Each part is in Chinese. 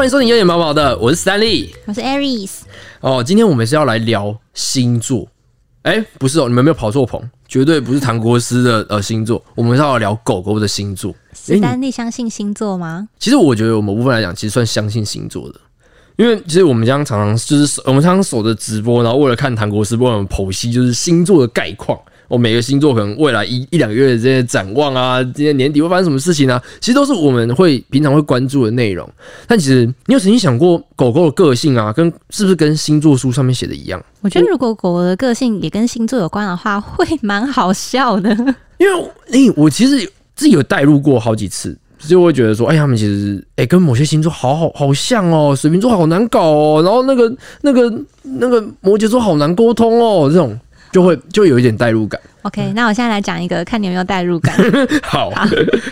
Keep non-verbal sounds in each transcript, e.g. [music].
欢迎收听有点毛毛的，我是 Stanley。我是 Aries，哦，今天我们是要来聊星座。哎，不是哦，你们没有跑错棚，绝对不是唐国师的呃星座，我们是要聊狗狗的星座。史丹利相信星座吗？其实我觉得我们部分来讲，其实算相信星座的，因为其实我们这样常常就是我们常常守着直播，然后为了看唐国师帮我们剖析就是星座的概况。我每个星座可能未来一一两个月的这些展望啊，今年年底会发生什么事情啊？其实都是我们会平常会关注的内容。但其实你有曾经想过，狗狗的个性啊，跟是不是跟星座书上面写的一样？我觉得如果狗狗的个性也跟星座有关的话，会蛮好笑的。因为诶、我其实自己有带入过好几次，就会觉得说，哎、他们其实哎、跟某些星座好好好像哦，水瓶座好难搞哦，然后那个那个那个摩羯座好难沟通哦，这种就会就有一点代入感。OK，那我现在来讲一个，看你有没有代入感。[laughs] 好，好，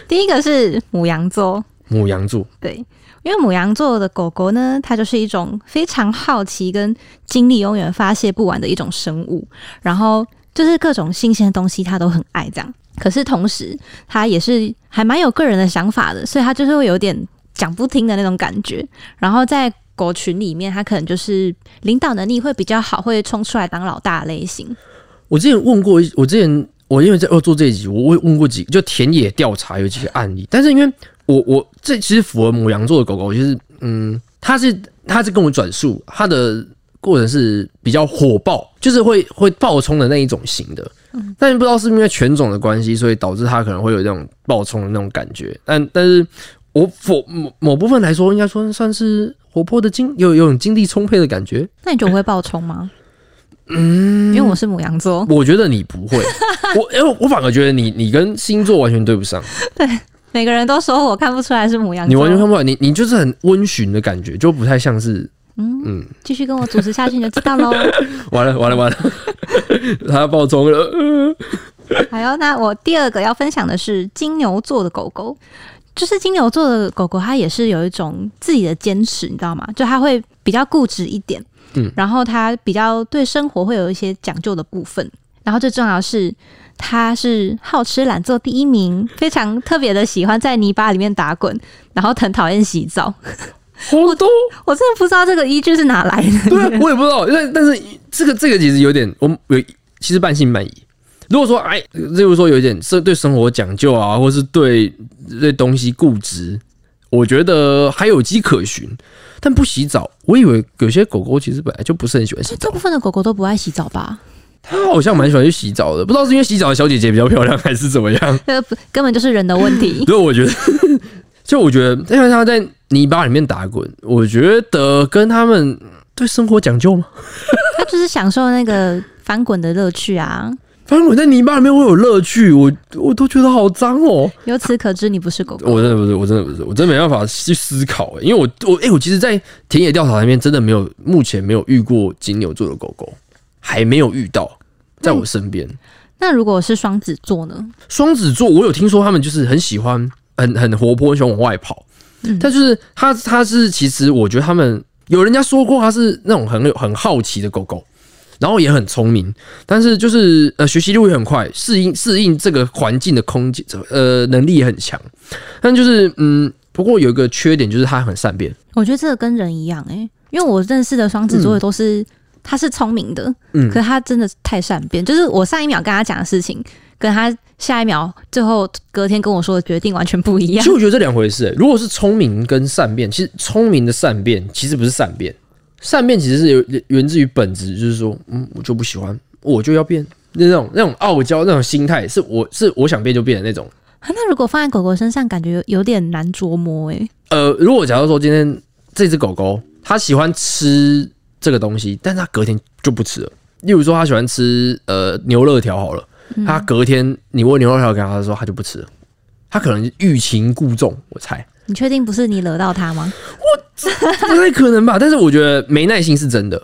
第一个是母羊座，母羊座，对，因为母羊座的狗狗呢，它就是一种非常好奇跟精力永远发泄不完的一种生物，然后就是各种新鲜的东西它都很爱这样。可是同时，它也是还蛮有个人的想法的，所以它就是会有点讲不听的那种感觉。然后在狗群里面，它可能就是领导能力会比较好，会冲出来当老大的类型。我之前问过，我之前我因为在要做这一集，我我问过几就田野调查有几个案例，但是因为我我这其实符合母羊座的狗狗，就是嗯，它是它是跟我转述它的过程是比较火爆，就是会会爆冲的那一种型的，但不知道是不是因为犬种的关系，所以导致它可能会有这种爆冲的那种感觉，但但是我否某某部分来说，应该说算是活泼的精有有种精力充沛的感觉，那你觉得会爆冲吗？嗯，因为我是母羊座，我觉得你不会，[laughs] 我因为我反而觉得你你跟星座完全对不上，对每个人都说我看不出来是母羊座，你完全看不出来，你你就是很温驯的感觉，就不太像是嗯，继续跟我主持下去你就知道喽。[laughs] 完了完了完了，[laughs] 他要爆冲了，呃好哟，那我第二个要分享的是金牛座的狗狗，就是金牛座的狗狗，它也是有一种自己的坚持，你知道吗？就它会比较固执一点，嗯然后它比较对生活会有一些讲究的部分，然后最重要是。他是好吃懒做第一名，[laughs] 非常特别的喜欢在泥巴里面打滚，然后很讨厌洗澡。好多，我真的不知道这个依据是哪来的。对啊，我也不知道，但但是这个这个其实有点，我有其实半信半疑。如果说哎，例如说有一点是对生活讲究啊，或是对对东西固执，我觉得还有迹可循。但不洗澡，我以为有些狗狗其实本来就不是很喜欢洗澡大部，分的狗狗都不爱洗澡吧？它好像蛮喜欢去洗澡的，不知道是因为洗澡的小姐姐比较漂亮，还是怎么样。呃 [laughs] 根本就是人的问题。[laughs] 所以我觉得，就我觉得，因为它在泥巴里面打滚，我觉得跟他们对生活讲究吗？[laughs] 它就是享受那个翻滚的乐趣啊！反正我在泥巴里面会有乐趣，我我都觉得好脏哦。由此可知，你不是狗狗。我真的不是，我真的不是，我真的没办法去思考、欸，因为我我哎、我其实，在田野调查里面真的没有，目前没有遇过金牛座的狗狗，还没有遇到，在我身边。那如果是双子座呢？双子座，我有听说他们就是很喜欢，很很活泼，喜欢往外跑。嗯但就是他他是其实我觉得他们有人家说过他是那种很有很好奇的狗狗，然后也很聪明，但是就是呃学习力也很快，适应适应这个环境的空间呃能力也很强。但就是嗯，不过有一个缺点就是他很善变。我觉得这个跟人一样诶、因为我认识的双子座的都是，他是聪明的，嗯可是他真的太善变，就是我上一秒跟他讲的事情，跟他下一秒最后隔天跟我说的决定完全不一样其实。我觉得这两回事、欸。如果是聪明跟善变，其实聪明的善变其实不是善变，善变其实是有源自于本质，就是说，嗯，我就不喜欢，我就要变，那种那种傲娇那种心态，是我是我想变就变的那种。啊那如果放在狗狗身上，感觉有有点难琢磨诶、呃，如果假如说今天这只狗狗它喜欢吃这个东西，但是它隔天就不吃了。例如说，它喜欢吃呃牛肉条好了，它隔天你喂牛肉条给它的时候，它就不吃了。它可能欲擒故纵，我猜。你确定不是你惹到他吗？我不太可能吧？但是我觉得没耐心是真的。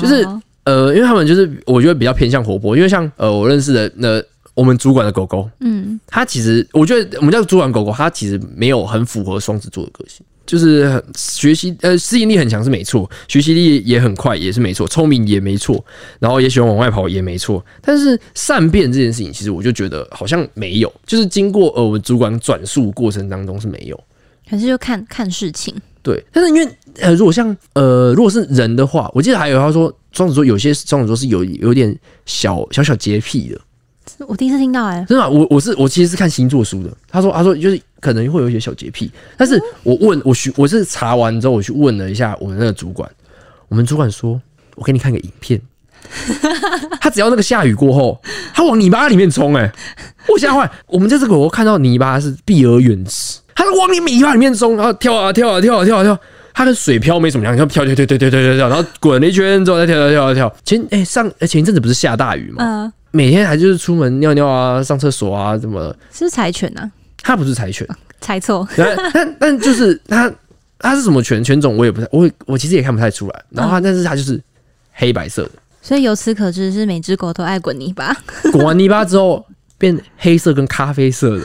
就是哦呃，因为他们就是我觉得比较偏向活泼，因为像呃我认识的那我们主管的狗狗，嗯，它其实我觉得我们叫主管狗狗，它其实没有很符合双子座的个性，就是很学习呃适应力很强是没错，学习力也很快也是没错，聪明也没错，然后也喜欢往外跑也没错，但是善变这件事情，其实我就觉得好像没有，就是经过呃我们主管转述过程当中是没有。可是就看看事情。对，但是因为呃，如果像呃，如果是人的话，我记得还有他说双子座有些双子座是有有点小小小洁癖的，我第一次听到哎、真的啊、我我是我其实是看星座书的。他说他说就是可能会有一些小洁癖，但是我问我去我是查完之后我去问了一下我们那个主管，我们主管说，我给你看个影片。[laughs] 他只要那个下雨过后，他往泥巴里面冲、哎，我吓坏。我们这只狗狗看到泥巴是避而远之，它是往你泥巴里面冲，然后跳啊跳啊跳啊跳啊跳，它跟水漂没什么两样，跳跳跳跳跳跳跳跳，然后滚了一圈之后再跳跳跳跳跳。前哎、上哎前一阵子不是下大雨吗？每天还就是出门尿尿啊、上厕所啊，怎么的？是柴犬啊？它不是柴犬，猜错，但但但就是它它是什么犬犬种我也不太，我我其实也看不太出来。然后它、但是它就是黑白色的，所以由此可知是每只狗都爱滚泥巴，滚完泥巴之后变黑色跟咖啡色的。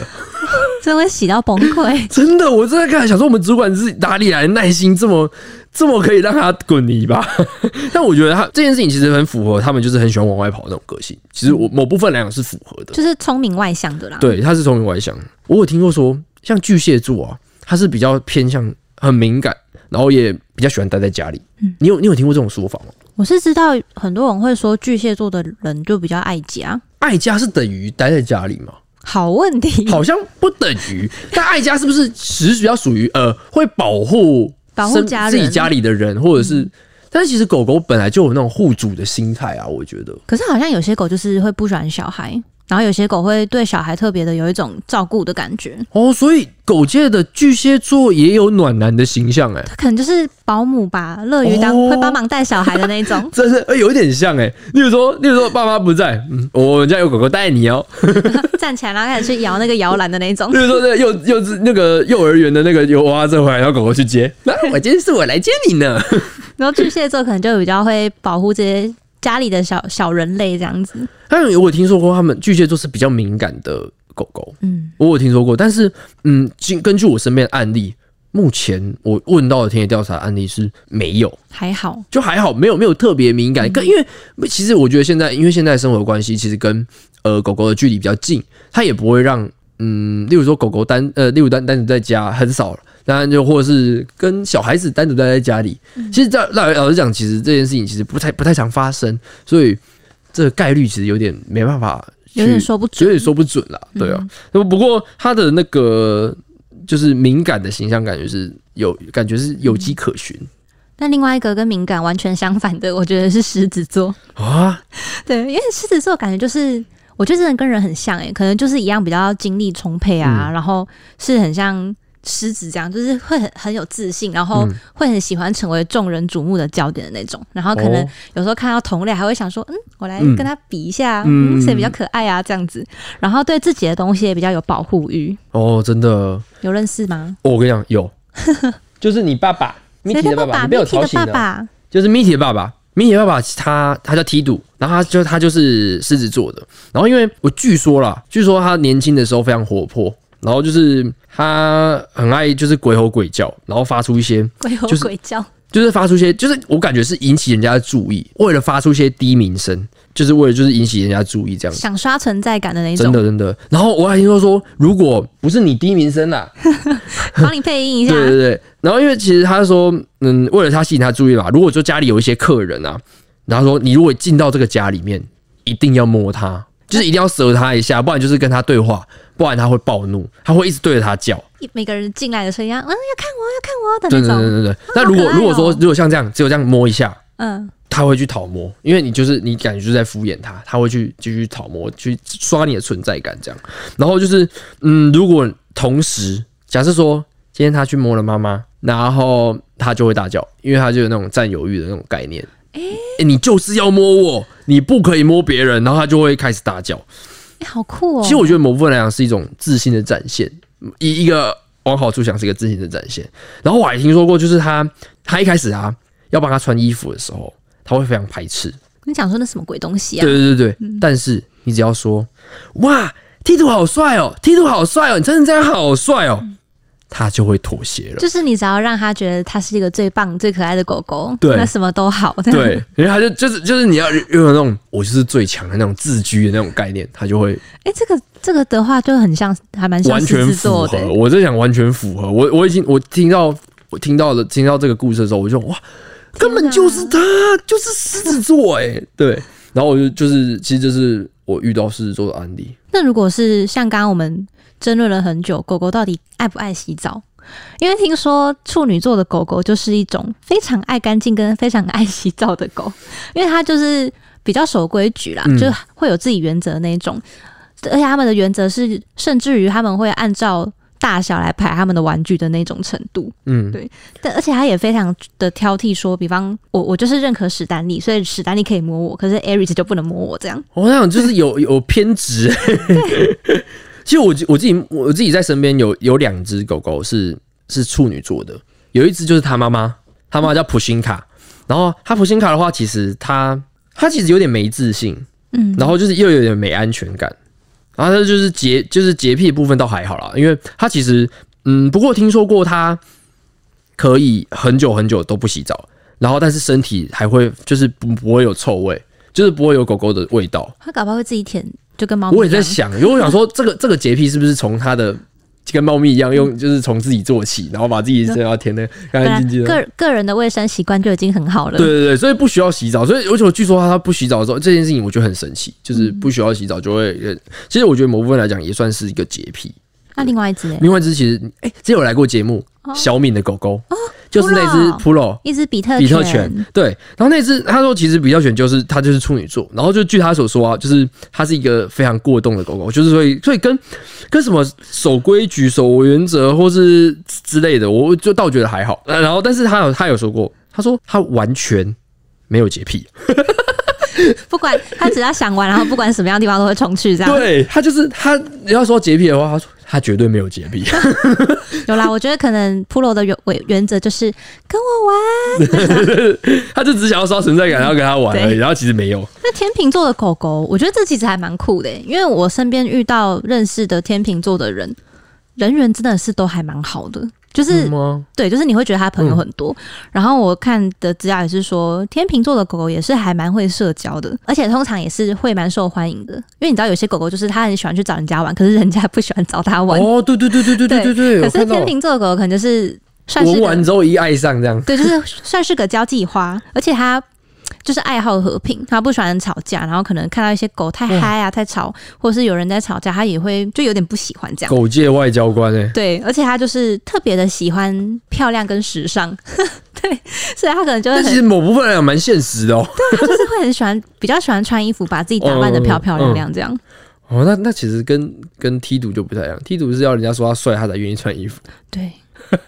[laughs] 真的会洗到崩溃。[laughs] 真的，我真的看想说，我们主管是哪里来的耐心，这么这么可以让他滚泥巴？[laughs] 但我觉得他这件事情其实很符合他们就是很喜欢往外跑的那种个性。其实我某部分来讲是符合的。就是聪明外向的啦。，对，他是聪明外向。我有听过说，像巨蟹座啊，他是比较偏向很敏感，然后也比较喜欢待在家里。嗯你有你有听过这种说法吗？我是知道很多人会说巨蟹座的人就比较爱家。爱家是等于待在家里吗？好问题，好像不等于。但爱家是不是其实比较属于呃会保护保护家自己家里的人，或者是？但是其实狗狗本来就有那种护主的心态啊，我觉得。可是好像有些狗就是会不喜欢小孩，然后有些狗会对小孩特别的有一种照顾的感觉。哦，所以狗界的巨蟹座也有暖男的形象哎、它可能就是保姆吧，乐于当、哦。会帮忙带小孩的那种 [laughs] 真的、呃有一点像哎、例如说，例如说爸妈不在，嗯，我们家有狗狗带你哦。[laughs] 站起来然后开始去摇那个摇篮的那种例。如说那个幼幼稚那个幼儿园的那个有娃娃车回来，然后狗狗去接，那我今天是我来接你呢。[laughs] 然后巨蟹座可能就比较会保护这些家里的小小人类这样子。但是我有听说过，他们巨蟹座是比较敏感的狗狗，嗯，我有听说过。但是，嗯，根根据我身边的案例，目前我问到的田野调查案例是没有，还好。就还好，没有没有特别敏感。跟因为其实我觉得现在，因为现在生活关系，其实跟呃狗狗的距离比较近，它也不会让嗯，例如说狗狗单呃，例如单单独在家很少了。当然，就或者是跟小孩子单独待在家里，其实这老老实讲，其实这件事情其实不太不太常发生，所以这个概率其实有点没办法，有点说不准有点说不准啦。对啊，那不过他的那个就是敏感的形象，感觉是有感觉是有迹可循但另外一个跟敏感完全相反的，我觉得是狮子座。啊。对，因为狮子座感觉就是，我觉得真的跟人很像诶、欸可能就是一样比较精力充沛啊，然后是很像狮子这样，就是会很很有自信，然后嗯。会很喜欢成为众人瞩目的焦点的那种。然后可能哦。有时候看到同类，还会想说，嗯，我来嗯。跟他比一下，嗯嗯，谁比较可爱啊，这样子。然后对自己的东西也比较有保护欲，哦，真的，有认识吗？哦我跟你讲，有，[laughs] 就是你爸爸，米谁体的爸爸，你被我？Miki 的吵醒了，爸爸，就是米体的爸爸。米体的爸爸他他叫梯度，然后他就他就是狮子座的。然后因为我据说啦，据说他年轻的时候非常活泼，然后就是他很爱就是鬼吼鬼叫，然后发出一些鬼吼就是鬼叫，就是发出一些，就是我感觉是引起人家的注意，为了发出一些低鸣声，就是为了就是引起人家注意这样子。想刷存在感的那种，真的真的，然后我还听说说，如果不是你低名声啦，[laughs] 帮你配音一下对。对对，然后因为其实他说，嗯，为了他吸引他注意嘛，如果说家里有一些客人啊，然后说你如果进到这个家里面，一定要摸他，就是一定要舌他一下，不然就是跟他对话，不然他会暴怒，他会一直对着他叫。每个人进来的时候一样，嗯，要看我，要看我的对那种，对对对对。那如果如果说如果像这样，只有这样摸一下，嗯，他会去讨摸，因为你就是你感觉就是在敷衍他，他会去继续讨摸，去刷你的存在感这样。然后就是，嗯，如果同时假设说今天他去摸了妈妈，然后他就会大叫，因为他就有那种占有欲的那种概念。诶、你就是要摸我，你不可以摸别人，然后他就会开始大叫。哎，好酷哦！其实我觉得某部分来讲是一种自信的展现，一一个往好处想是一个自信的展现。然后我还听说过，就是他他一开始啊要帮他穿衣服的时候，他会非常排斥。你想说那什么鬼东西啊？对对对对，但是你只要说哇，T 图好帅哦，T 图好帅哦，你真的这样好帅哦，他就会妥协了。就是你只要让他觉得他是一个最棒、最可爱的狗狗，对那什么都好。对，因为他就就是就是你要有那种我就是最强的那种自居的那种概念，他就会哎，这个这个的话就很像，还蛮完全符合。。我在想完全符合。我我已经我听到我听到了听到这个故事的时候，我就哇，根本就是他，就是狮子座哎，对。然后我就就是，其实这是我遇到狮子座的案例。那如果是像刚刚我们争论了很久，狗狗到底爱不爱洗澡？因为听说处女座的狗狗就是一种非常爱干净跟非常爱洗澡的狗，[laughs] 因为它就是比较守规矩啦，嗯就会有自己原则的那一种，而且他们的原则是，甚至于他们会按照大小来排他们的玩具的那种程度。嗯，对但而且他也非常的挑剔说，比方我我就是认可史丹利，所以史丹利可以摸我，可是 Aries 就不能摸我这样。我想就是有有偏执。其实我我自己我自己在身边有有两只狗狗是是处女座的，有一只就是他妈妈，他妈妈叫普辛卡，然后他普辛卡的话，其实他他其实有点没自信，嗯，然后就是又有点没安全感，然后他就是洁就是洁癖的部分倒还好啦，因为他其实嗯，不过听说过他可以很久很久都不洗澡，然后但是身体还会就是不不会有臭味，就是不会有狗狗的味道。他搞不好会自己舔，就跟猫咪我也在想，因为我想说这个这个洁癖是不是从他的跟猫咪一样，用就是从自己做起，然后把自己身上填的干干净净的。个个人的卫生习惯就已经很好了。对对对，所以不需要洗澡，所以而且我据说他不洗澡的时候，这件事情我觉得很神奇，就是不需要洗澡就会。呃其实我觉得某部分来讲也算是一个洁癖。那另外一只呢？另外一只其实，哎、之前有来过节目，小敏的狗狗，就是那只 Pro 一只比特比特犬，对。然后那只他说，其实比特犬就是它就是处女座，然后就据他所说啊，就是它是一个非常过动的狗狗，就是所以所以跟跟什么守规矩、守原则或是之类的，我就倒觉得还好。呃然后，但是他有他有说过，他说他完全没有洁癖，[laughs] 不管他只要想玩，然后不管什么样的地方都会冲去这样。对他就是他你要说洁癖的话，他说他绝对没有洁癖。[laughs] 有啦，我觉得可能 Pro 的原原原则就是跟我玩。[laughs] 他就只想要刷存在感，然后跟他玩而已，然后其实没有。那天秤座的狗狗，我觉得这其实还蛮酷的，因为我身边遇到认识的天秤座的人，人缘真的是都还蛮好的，就是、吗？对，就是你会觉得他朋友嗯很多。然后我看的资料也是说，天秤座的狗狗也是还蛮会社交的，而且通常也是会蛮受欢迎的。因为你知道有些狗狗就是它很喜欢去找人家玩，可是人家不喜欢找它玩。哦，对对对对对对对对，可是天秤座的狗狗可能就是算是闻个完之后一爱上这样。对，就是算是个交际花，而且它就是爱好和平，他不喜欢吵架，然后可能看到一些狗太嗨啊、太吵，或者是有人在吵架，他也会就有点不喜欢这样。狗界外交官哎、对，而且他就是特别的喜欢漂亮跟时尚，[laughs] 对，所以他可能就会其实某部分来讲蛮现实的哦。[laughs] 对就是会很喜欢，比较喜欢穿衣服，把自己打扮的漂漂亮亮这样。[laughs] 哦，那那其实跟跟踢赌就不太一样，踢赌是要人家说他帅，他才愿意穿衣服。对，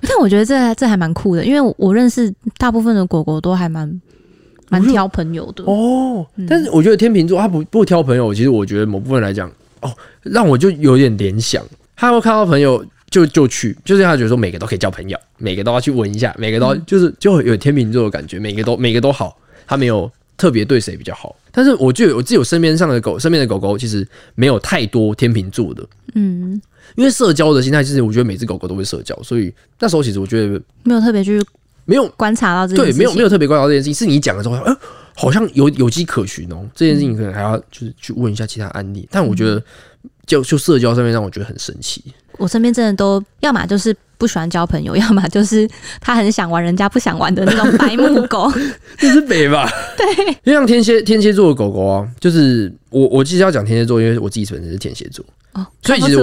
但我觉得这这还蛮酷的，因为我我认识大部分的狗狗都还蛮蛮挑朋友的。哦，但是我觉得天秤座他不不挑朋友，其实我觉得某部分来讲，哦，让我就有点联想，他会看到朋友就就去，就是他觉得说每个都可以交朋友，每个都要去闻一下，每个都要、就是就有天秤座的感觉，每个都每个都好，他没有特别对谁比较好。但是我就有我自己有身边上的狗，身边的狗狗其实没有太多天秤座的，嗯，因为社交的心态，其实我觉得每只狗狗都会社交，所以那时候其实我觉得没有特别去没有观察到这件对事情，没有没有特别观察到这件事情，是你讲的时候，哎、好像有有迹可循哦。这件事情可能还要就是去问一下其他案例，但我觉得就就社交上面让我觉得很神奇。我身边真的都要么就是不喜欢交朋友，[laughs] 要么就是他很想玩人家不想玩的那种白目狗。[laughs] 这是北吧？[laughs] 对，就像天蝎天蝎座的狗狗啊，就是我我其实要讲天蝎座，因为我自己本身是天蝎座，哦，所以其实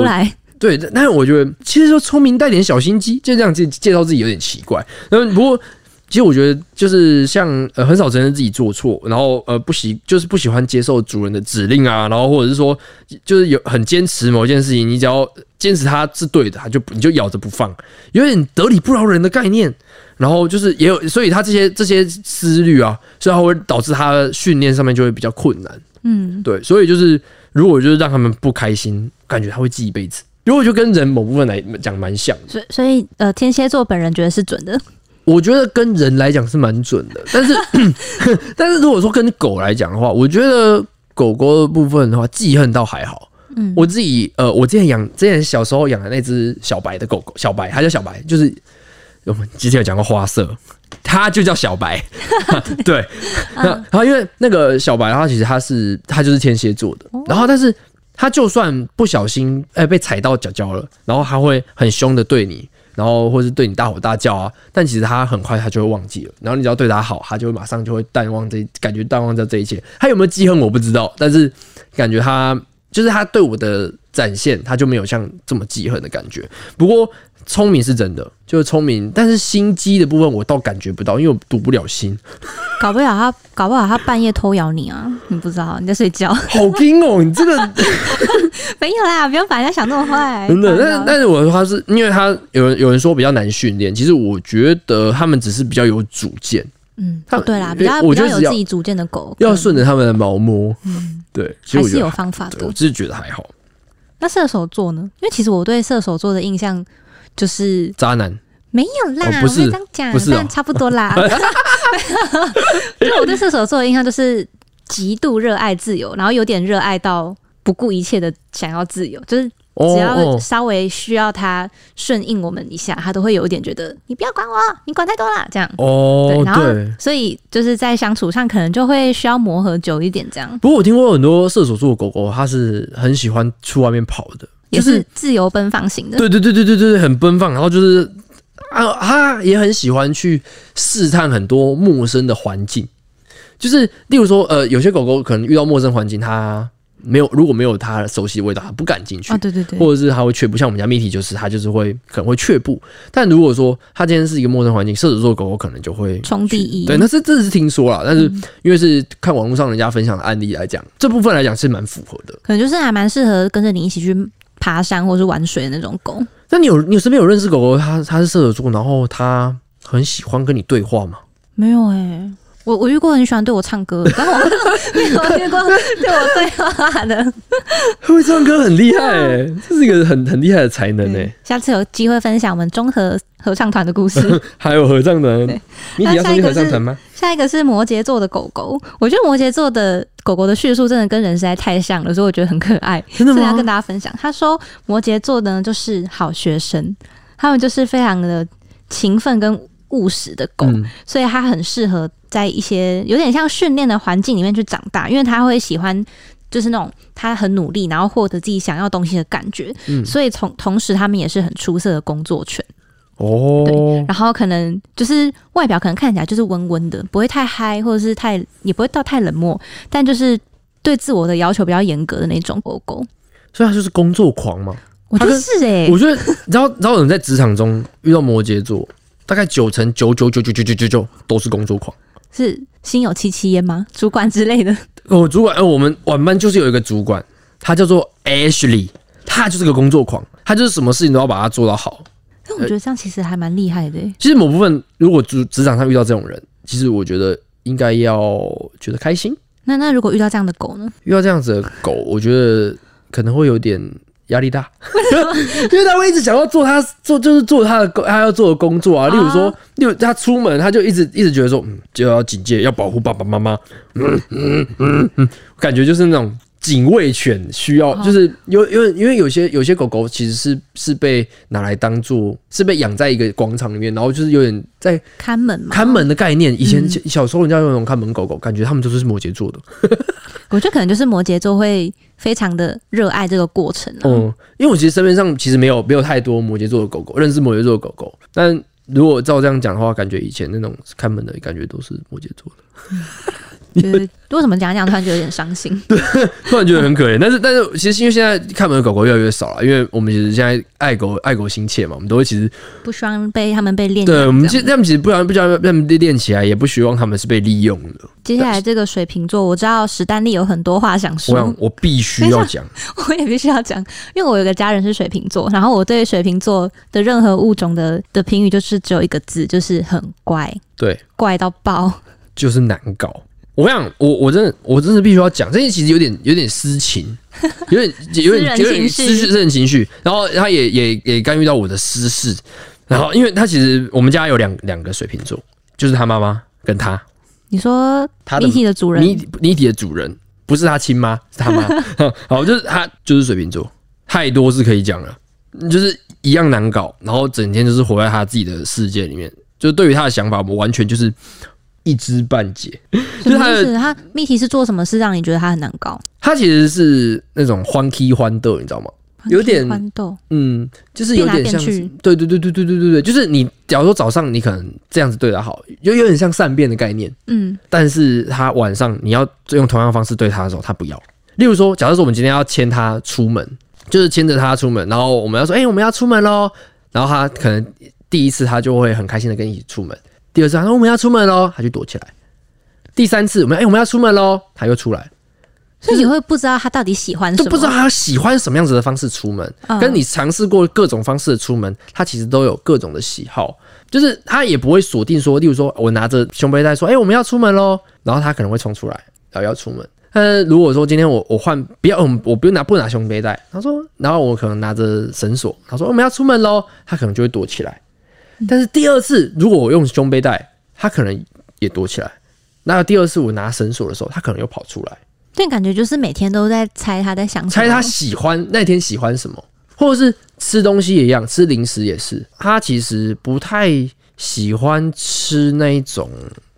对，但是我觉得其实说聪明带点小心机，就这样介介绍自己有点奇怪。然后不过。其实我觉得就是像呃很少承认自己做错，然后呃不喜就是不喜欢接受主人的指令啊，然后或者是说就是有很坚持某一件事情，你只要坚持它是对的，他就你就咬着不放，有点得理不饶人的概念。然后就是也有，所以他这些这些思虑啊，所以它会导致他训练上面就会比较困难。嗯，对，所以就是如果就是让他们不开心，感觉他会记一辈子。如果就跟人某部分来讲蛮像的，所以所以呃，天蝎座本人觉得是准的。我觉得跟人来讲是蛮准的，但是 [coughs] 但是如果说跟狗来讲的话，我觉得狗狗的部分的话，记恨倒还好。嗯。我自己呃，我之前养之前小时候养的那只小白的狗狗，小白它叫小白，就是我们之前有讲过花色，它就叫小白。[laughs] 对，那然后因为那个小白，它其实它是它就是天蝎座的，然后但是他就算不小心哎、被踩到脚脚了，然后他会很凶的对你。然后或是对你大吼大叫啊，但其实他很快他就会忘记了。然后你只要对他好，他就会马上就会淡忘这感觉淡忘掉这一切。他有没有记恨我不知道，但是感觉他就是他对我的展现，他就没有像这么记恨的感觉。不过聪明是真的，就是聪明，但是心机的部分我倒感觉不到，因为我读不了心。[laughs] 搞不了他，搞不好他半夜偷咬你啊！你不知道，你在睡觉。好惊哦！你这个 [laughs] 没有啦，不用把人家想那么坏。真的，开玩笑但但是我说他是因为他有人有人说比较难训练，其实我觉得他们只是比较有主见，嗯，他哦对啦，比较比较有自己主见的狗，要顺着他们的毛摸。嗯，对，其实还是有方法的我。只是觉得还好。那射手座呢？因为其实我对射手座的印象就是渣男没有啦，哦不是我这样讲，不是哦但差不多啦。[laughs] [laughs] 就我对射手座的印象就是极度热爱自由，然后有点热爱到不顾一切的想要自由，就是哦只要哦稍微需要他顺应我们一下，他都会有一点觉得你不要管我，你管太多了这样。哦对，然后。所以就是在相处上可能就会需要磨合久一点，这样不过我听过很多射手座的狗狗，它是很喜欢去外面跑的，也就是自由奔放型的。对对对对对对，很奔放，然后就是啊，他也很喜欢去试探很多陌生的环境，就是例如说，呃，有些狗狗可能遇到陌生环境，它没有如果没有它熟悉的味道，它不敢进去。啊，对对对，或者是它会却步，像我们家蜜体就是它就是会可能会却步，但如果说它今天是一个陌生环境，射手座狗狗可能就会冲第一。对，那是这是听说啦，但是嗯因为是看网络上人家分享的案例来讲，这部分来讲是蛮符合的。可能就是还蛮适合跟着你一起去爬山或是玩水的那种狗。那你有你有身边有认识狗狗，它它是射手座，然后它很喜欢跟你对话吗？没有哎、我我遇过很喜欢对我唱歌的，[laughs] 但我没有遇过对我对话的。会唱歌很厉害哎、这是一个很很厉害的才能哎、对下次有机会分享我们综合合唱团的故事。[laughs] 还有合唱团，你底要参加那下一个是合唱团吗？下一个是摩羯座的狗狗，我觉得摩羯座的狗狗的叙述真的跟人实在太像了，所以我觉得很可爱，真的所以要跟？大家分享。他说摩羯座呢就是好学生，他们就是非常的勤奋跟务实的狗，嗯，所以它很适合在一些有点像训练的环境里面去长大，因为它会喜欢就是那种他很努力，然后获得自己想要东西的感觉。嗯所以从同时，他们也是很出色的工作犬。哦，然后可能就是外表可能看起来就是温温的，不会太嗨，或者是太也不会到太冷漠，但就是对自我的要求比较严格的那种狗狗。所以它就是工作狂嘛。我觉得是哎、我觉得，你知道，你知道有人在职场中遇到摩羯座，大概九成九九九九九九九九都是工作狂。是心有戚戚焉吗？[laughs] 主管之类的。哦主管，呃，我们晚班就是有一个主管，他叫做 Ashley，他就是个工作狂，他就是什么事情都要把它做到好。但我觉得这样其实还蛮厉害的、欸。其实某部分，如果职职场上遇到这种人，其实我觉得应该要觉得开心。那那如果遇到这样的狗呢？遇到这样子的狗，我觉得可能会有点压力大，因为他会一直想要做他做就是做他的工他要做的工作啊。例如说，例如他出门，他就一直一直觉得说，嗯，就要警戒，要保护爸爸妈妈，嗯嗯嗯嗯，感觉就是那种。警卫犬需要，哦就是有有因为有些有些狗狗其实是是被拿来当做是被养在一个广场里面，然后就是有点在看门嘛，看门的概念。以前嗯小时候人家有那种看门狗狗，感觉他们都是摩羯座的。我觉得可能就是摩羯座会非常的热爱这个过程、啊。嗯，因为我其实身边上其实没有没有太多摩羯座的狗狗，认识摩羯座的狗狗，但如果照这样讲的话，感觉以前那种看门的感觉都是摩羯座的，就是为什么讲讲突然觉得有点伤心？[laughs] 对突然觉得很可怜。但是但是其实因为现在看门的狗狗越来越少了，因为我们其实现在爱狗爱狗心切嘛，我们都会其实不希望被他们被练对我们其实他们其实不然不想让他们练起来，也不希望他们是被利用的。接下来这个水瓶座，我知道史丹利有很多话想我说想，我必须要讲，[laughs] 我也必须要讲，因为我有个家人是水瓶座，然后我对水瓶座的任何物种的的评语就是只有一个字，就是很怪，对，怪到爆。就是难搞。我跟你讲，我我真的我真的必须要讲，这些其实有点有点私情，[laughs] 有点有点有点情绪。私私人情绪，然后他也也也干预到我的私事，然后因为他其实我们家有两两个水瓶座，就是他妈妈跟他，你说他的谜题的主人？妮妮体的主人不是他亲妈，是他妈，[laughs] 好，就是他就是水瓶座，太多是可以讲了，就是一样难搞，然后整天就是活在他自己的世界里面，就对于他的想法，我完全就是一知半解。就是他？他谜题是做什么事让你觉得他很难搞？他其实是那种欢 key 欢斗，你知道吗？有点欢斗，嗯，就是有点像对对对对对对对对，就是你假如说早上你可能这样子对他好，就有点像善变的概念，嗯但是他晚上你要用同样方式对他的时候，他不要。例如说，假设说我们今天要牵他出门，就是牵着他出门，然后我们要说，哎、我们要出门喽，然后他可能第一次他就会很开心的跟你一起出门，第二次他说我们要出门喽，他就躲起来，第三次我们哎、我们要出门喽，他又出来，所以你会不知道他到底喜欢什么，都不知道他喜欢什么样子的方式出门，嗯。跟你尝试过各种方式的出门，他其实都有各种的喜好，就是他也不会锁定说，例如说我拿着胸背带说，哎、我们要出门喽，然后他可能会冲出来，然后要出门。但是如果说今天我我换不要，嗯我不用拿不拿胸背带，他说，然后我可能拿着绳索，他说我们要出门喽，他可能就会躲起来。但是第二次如果我用胸背带，它可能也躲起来。那第二次我拿绳索的时候，它可能又跑出来。但感觉就是每天都在猜他在想什么，猜他喜欢那天喜欢什么，或者是吃东西也一样，吃零食也是。他其实不太喜欢吃那一种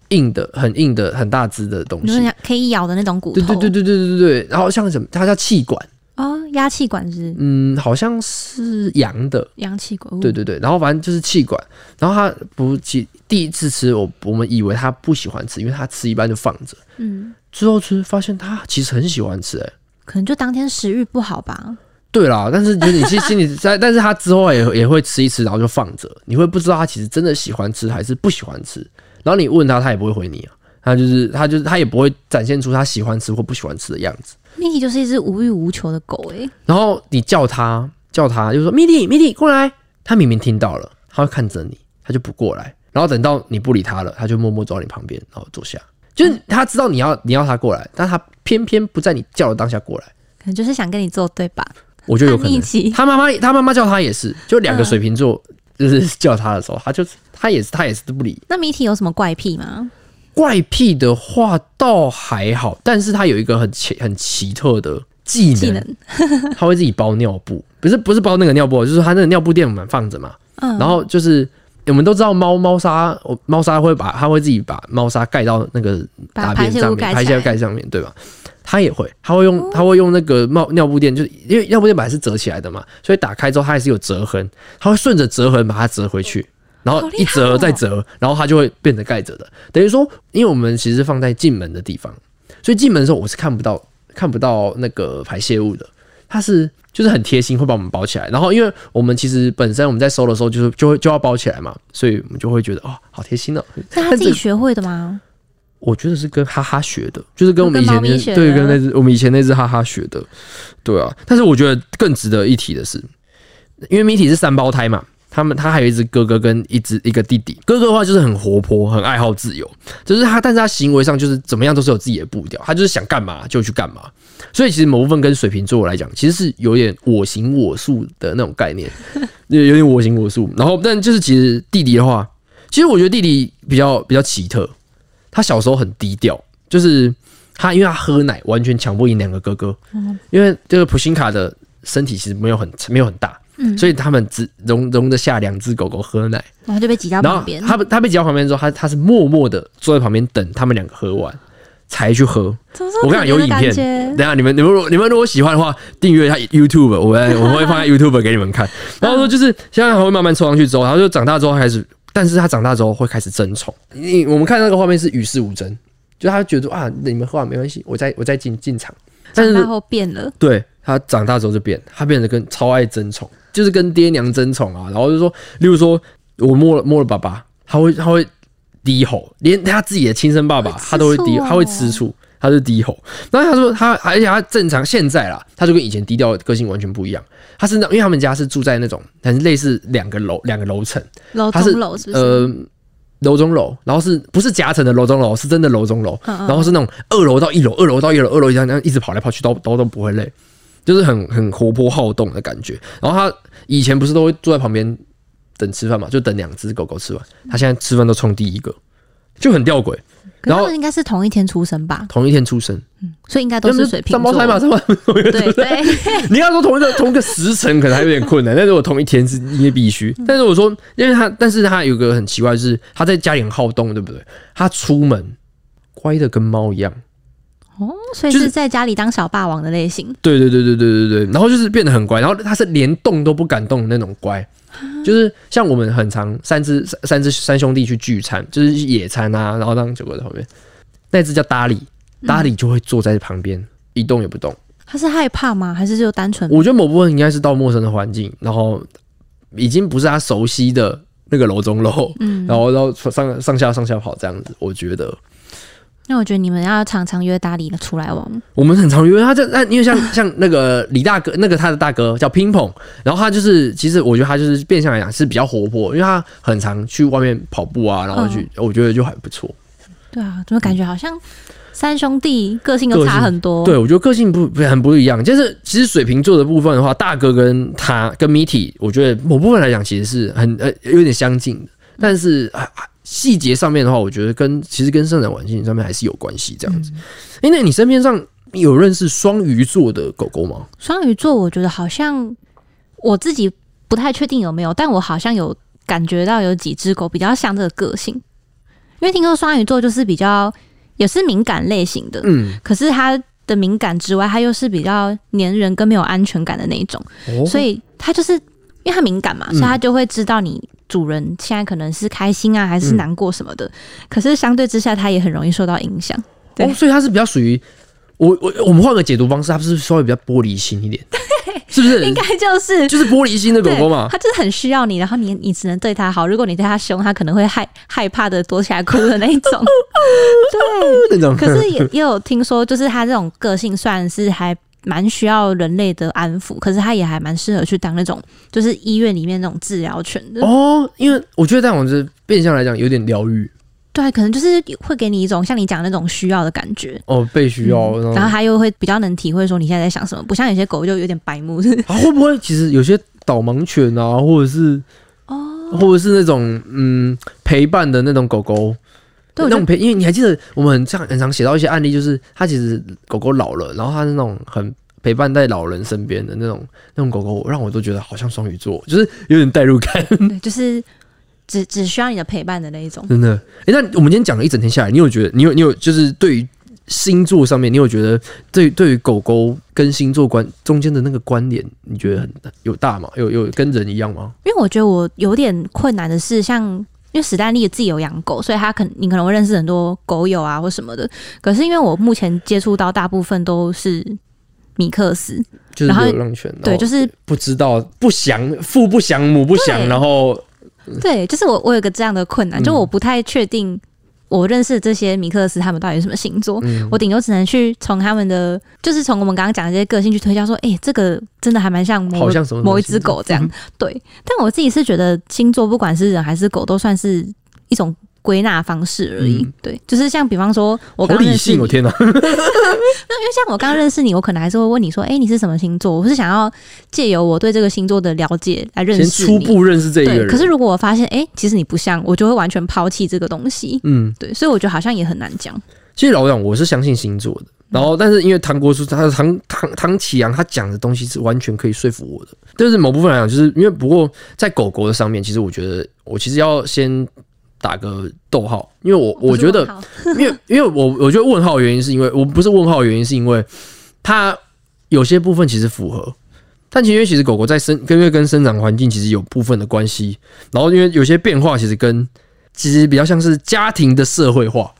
硬的、很硬的、很大只的东西。你说可以咬的那种骨头，对对对对对对对。然后像什么，它叫气管，哦，压气管是嗯，好像是羊的。阳气管，对对对，然后反正就是气管，然后他不其第一次吃，我我们以为他不喜欢吃，因为他吃一般就放着，嗯，之后吃发现他其实很喜欢吃、欸，哎，可能就当天食欲不好吧，对啦，但是就是你心心里在，[laughs] 但是他之后也也会吃一吃，然后就放着，你会不知道他其实真的喜欢吃还是不喜欢吃。然后你问他，他也不会回你啊，他就是他就是他也不会展现出他喜欢吃或不喜欢吃的样子。米奇就是一只无欲无求的狗诶、然后你叫它叫它，就说米蒂米蒂过来，它明明听到了，它会看着你，它就不过来。然后等到你不理它了，它就默默走到你旁边，然后坐下。就是它知道你要你要它过来，但它偏偏不在你叫的当下过来。可能就是想跟你作对吧？我觉得有可能。他妈妈，他妈妈叫他也是，就两个水瓶座，就是叫他的时候，他就他也是他也是不理。那米体有什么怪癖吗？怪癖的话倒还好，但是他有一个很奇很奇特的技能，技能，[laughs] 他会自己包尿布，不是不是包那个尿布，就是他那个尿布垫我们放着嘛，嗯，然后就是。我们都知道猫猫砂，猫砂会把它会自己把猫砂盖到那个大便上面，泄物盖起来。排泄物盖上面对吧？它也会，它会用它会用那个猫尿布垫，就是因为尿布垫本来是折起来的嘛，所以打开之后它还是有折痕，它会顺着折痕把它折回去，然后一折哦再折，然后它就会变成盖着的。等于说，因为我们其实放在进门的地方，所以进门的时候我是看不到看不到那个排泄物的，它是就是很贴心，会把我们包起来。然后因为我们其实本身我们在收的时候就是就会就要包起来嘛，所以我们就会觉得哦，好贴心哦。是他自己学会的吗？我觉得是跟哈哈学的，就是跟我们以前那对跟那只我们以前那只哈哈学的，对啊。但是我觉得更值得一提的是，因为米体是三胞胎嘛，他们他还有一只哥哥跟一只一个弟弟。哥哥的话就是很活泼，很爱好自由，就是他，但是他行为上就是怎么样都是有自己的步调，他就是想干嘛就去干嘛。所以其实某部分跟水瓶座来讲，其实是有点我行我素的那种概念，[laughs] 有有点我行我素。然后，但就是其实弟弟的话，其实我觉得弟弟比较比较奇特，他小时候很低调，就是他因为他喝奶完全抢不赢两个哥哥，因为这个普辛卡的身体其实没有很没有很大，嗯所以他们只容容得下两只狗狗喝奶。然后就被挤到旁边，他他被挤到旁边之后，他他是默默的坐在旁边等他们两个喝完才去喝。我跟你讲有影片，等下你们你们如果你们如果喜欢的话，订阅一下 YouTube，我会我会放在 YouTube 给你们看。然后说就是现在还会慢慢凑上去之后，然后就长大之后开始，但是他长大之后会开始争宠。你我们看那个画面是与世无争，就他觉得啊你们喝完没关系，我再我再进进场。但是长大后变了，对他长大之后就变，他变得跟超爱争宠，就是跟爹娘争宠啊。然后就说，例如说我摸了摸了爸爸，他会他会低吼，连他自己的亲生爸爸他都会低，他会吃醋，他是低吼。然后他说他，而且他正常现在啦，他就跟以前低调的个性完全不一样。他是那，因为他们家是住在那种很类似两个楼两个楼层，楼他是中楼是不是？呃。楼中楼，然后是不是夹层的楼中楼？是真的楼中楼，嗯嗯然后是那种二楼到一楼，二楼到一楼，二楼这样这样一直跑来跑去，都都都不会累，就是很很活泼好动的感觉。然后他以前不是都会坐在旁边等吃饭嘛，就等两只狗狗吃完，他现在吃饭都冲第一个，就很吊诡。然后应该是同一天出生吧，同一天出生，嗯所以应该都是水瓶座。三胞胎嘛，三胞胎。对对，你要说同一个同一个时辰可能还有点困难，但是我同一天是因为必须。但是我说，因为他，但是他有个很奇怪，就是他在家里很好动，对不对？他出门乖的跟猫一样，哦，所以是是在家里当小霸王的类型。对对对对对对对，然后就是变得很乖，然后它是连动都不敢动的那种乖，就是像我们很常三只三三只三兄弟去聚餐，就是野餐啊，然后当九个在旁边，那只叫达里，达里就会坐在旁边一动也不动。他是害怕吗？还是就单纯？我觉得某部分应该是到陌生的环境，然后已经不是他熟悉的那个楼中楼，嗯，然后然后上上下上下跑这样子，我觉得。那我觉得你们要常常约达里出来玩。我们很常约他这，那因为像 [laughs] 像那个李大哥，那个他的大哥叫乒乓，然后他就是，其实我觉得他就是变相来讲是比较活泼，因为他很常去外面跑步啊，然后去，我觉得就还不错。对啊，怎么感觉好像三兄弟个性都差很多？对，我觉得个性不不很不一样。就是其实水瓶座的部分的话，大哥跟他跟 Mitty，我觉得某部分来讲其实是很呃有点相近的，但是细节上面的话，我觉得跟其实跟生产环境上面还是有关系。这样子，哎、那你身边上有认识双鱼座的狗狗吗？双鱼座，我觉得好像我自己不太确定有没有，但我好像有感觉到有几只狗比较像这个个性，因为听说双鱼座就是比较也是敏感类型的，嗯，可是它的敏感之外，它又是比较粘人跟没有安全感的那一种，哦。所以它就是因为它敏感嘛，嗯所以它就会知道你主人现在可能是开心啊还是嗯难过什么的，可是相对之下，它也很容易受到影响。对哦，所以它是比较属于我我我们换个解读方式，它是不是稍微比较玻璃心一点？[laughs] 是不是？应该就是就是玻璃心的狗狗嘛。它就是很需要你，然后你你只能对它好。如果你对它凶，它可能会害害怕的躲起来哭的那一种。对，[laughs] 那种，可是也也有听说，就是它这种个性算是还蛮需要人类的安抚，可是它也还蛮适合去当那种就是医院里面那种治疗犬的。哦，因为我觉得这样子变相来讲有点疗愈对，可能就是会给你一种像你讲那种需要的感觉。哦，被需要。嗯然后然后它又会比较能体会说你现在在想什么，不像有些狗就有点白目。[laughs] 啊，会不会其实有些导盲犬啊，或者是哦，或者是那种嗯陪伴的那种狗狗，那种陪，因为你还记得我们很常很常写到一些案例，就是它其实狗狗老了，然后它是那种很陪伴在老人身边的那种那种狗狗，让我都觉得好像双鱼座，就是有点代入感，[laughs] 对，就是只只需要你的陪伴的那一种。真的。诶，那我们今天讲了一整天下来，你有觉得你有你有就是对于星座上面，你有觉得对对于狗狗跟星座关中间的那个关联，你觉得很有大吗？有有跟人一样吗？因为我觉得我有点困难的是，像因为史丹利自己有养狗，所以他可你可能会认识很多狗友啊或什么的。可是因为我目前接触到大部分都是米克斯，就是然后流浪犬，对，就是不知道不祥，父不祥，母不祥，然后对，就是我我有个这样的困难，嗯就我不太确定我认识的这些米克斯他们到底是什么星座。嗯我顶多只能去从他们的，就是从我们刚刚讲的这些个性去推敲，说，哎、这个真的还蛮像某好像什么某一只狗这样。对，但我自己是觉得星座不管是人还是狗，都算是一种归纳方式而已。嗯对，就是像比方说，我理性，我天哪！[laughs] [laughs] 因为像我刚认识你，我可能还是会问你说，哎、你是什么星座？我是想要借由我对这个星座的了解来认识你。初步认识这一个，人，可是如果我发现，哎、其实你不像，我就会完全抛弃这个东西。嗯，对，所以我觉得好像也很难讲。其实老实讲，我是相信星座的。然后，但是因为唐国书，他唐唐唐启阳，他讲的东西是完全可以说服我的。但是某部分来讲，就是因为不过在狗狗的上面，其实我觉得我其实要先打个逗号，因为我我觉得 [laughs] 因为因为我我觉得问号的原因是因为我不是问号的原因是因为它有些部分其实符合，但其实因为其实狗狗在生跟因为跟生长环境其实有部分的关系，然后因为有些变化其实跟其实比较像是家庭的社会化，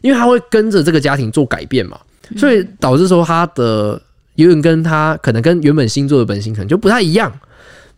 因为它会跟着这个家庭做改变嘛，所以导致说它的有点跟它可能跟原本星座的本性可能就不太一样，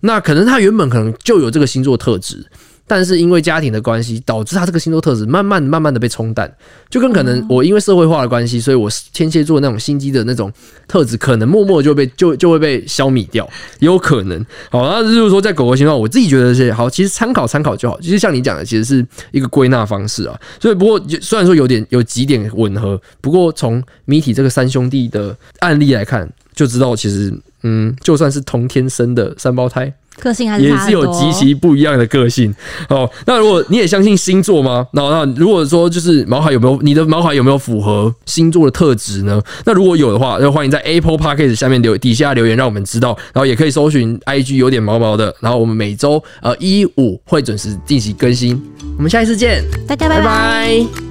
那可能它原本可能就有这个星座特质。但是因为家庭的关系，导致他这个星座特质慢慢慢慢的被冲淡，就跟可能我因为社会化的关系，所以我天蝎座那种心机的那种特质，可能默默就被就就会被消弭掉，也有可能。好，那就是说在狗狗情况，我自己觉得是好，其实参考参考就好。其实像你讲的，其实是一个归纳方式啊。所以不过虽然说有点有几点吻合，不过从谜体这个三兄弟的案例来看，就知道其实嗯，就算是同天生的三胞胎。个性还是也是有极其不一样的个性哦。那如果你也相信星座吗？那那如果说就是毛孩有没有你的毛孩有没有符合星座的特质呢？那如果有的话，就欢迎在 Apple Podcast 下面留底下留言，让我们知道。然后也可以搜寻 IG 有点毛毛的。然后我们每周呃一五会准时进行更新。我们下一次见，大家拜拜。拜